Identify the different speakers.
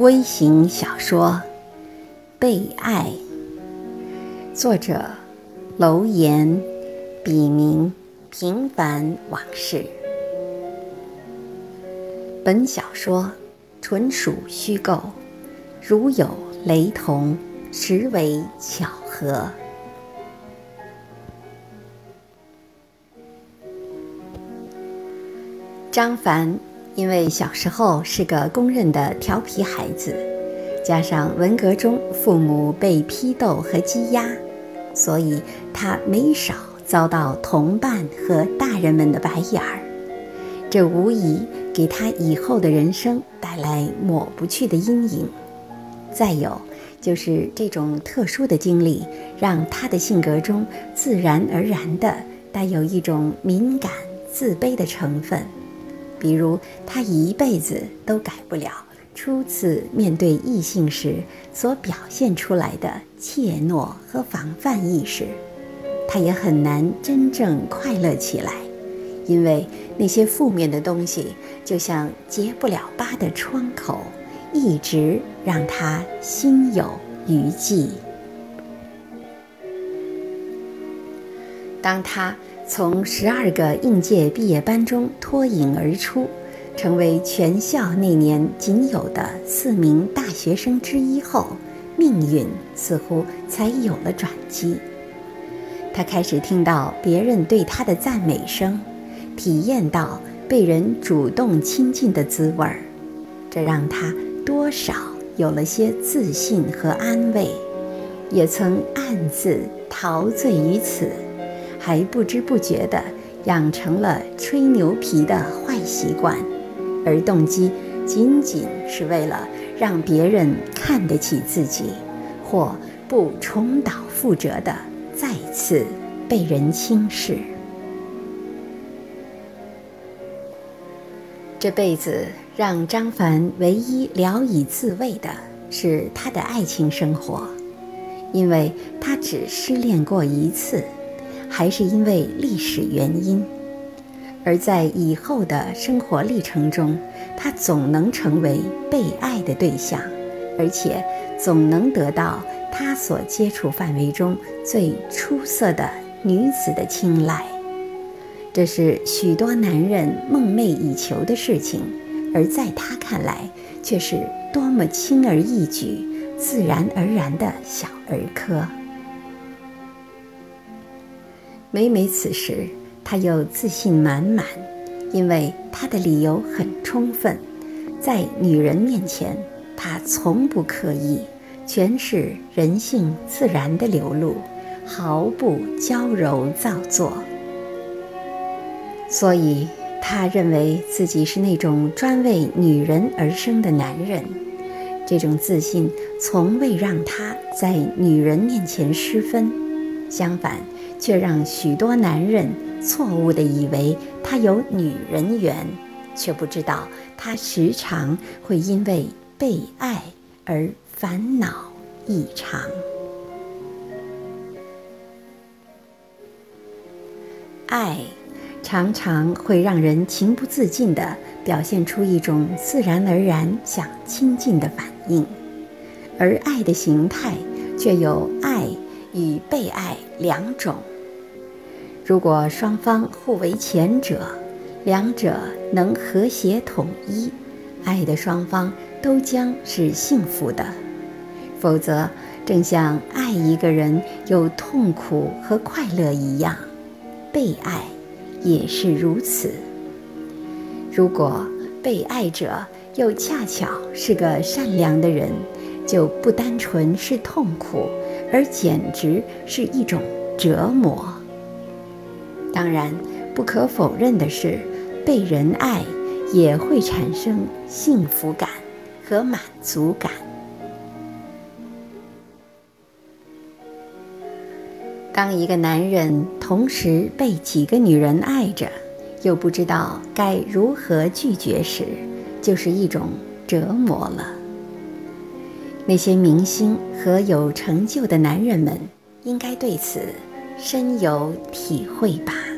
Speaker 1: 微型小说《被爱》，作者楼岩，笔名平凡往事。本小说纯属虚构，如有雷同，实为巧合。张凡因为小时候是个公认的调皮孩子，加上文革中父母被批斗和羁押，所以他没少遭到同伴和大人们的白眼儿。这无疑给他以后的人生带来抹不去的阴影。再有就是这种特殊的经历，让他的性格中自然而然地带有一种敏感、自卑的成分。比如，他一辈子都改不了初次面对异性时所表现出来的怯懦和防范意识，他也很难真正快乐起来，因为那些负面的东西就像结不了疤的窗口，一直让他心有余悸。当他。从十二个应届毕业班中脱颖而出，成为全校那年仅有的四名大学生之一后，命运似乎才有了转机。他开始听到别人对他的赞美声，体验到被人主动亲近的滋味儿，这让他多少有了些自信和安慰，也曾暗自陶醉于此。还不知不觉地养成了吹牛皮的坏习惯，而动机仅仅是为了让别人看得起自己，或不重蹈覆辙地再次被人轻视。这辈子让张凡唯一聊以自慰的是他的爱情生活，因为他只失恋过一次。还是因为历史原因，而在以后的生活历程中，他总能成为被爱的对象，而且总能得到他所接触范围中最出色的女子的青睐。这是许多男人梦寐以求的事情，而在他看来，却是多么轻而易举、自然而然的小儿科。每每此时，他又自信满满，因为他的理由很充分。在女人面前，他从不刻意，全是人性自然的流露，毫不娇柔造作。所以，他认为自己是那种专为女人而生的男人。这种自信从未让他在女人面前失分，相反。却让许多男人错误地以为他有女人缘，却不知道他时常会因为被爱而烦恼异常。爱常常会让人情不自禁地表现出一种自然而然想亲近的反应，而爱的形态却有爱与被爱两种。如果双方互为前者，两者能和谐统一，爱的双方都将是幸福的；否则，正像爱一个人有痛苦和快乐一样，被爱也是如此。如果被爱者又恰巧是个善良的人，就不单纯是痛苦，而简直是一种折磨。当然，不可否认的是，被人爱也会产生幸福感和满足感。当一个男人同时被几个女人爱着，又不知道该如何拒绝时，就是一种折磨了。那些明星和有成就的男人们，应该对此。深有体会吧。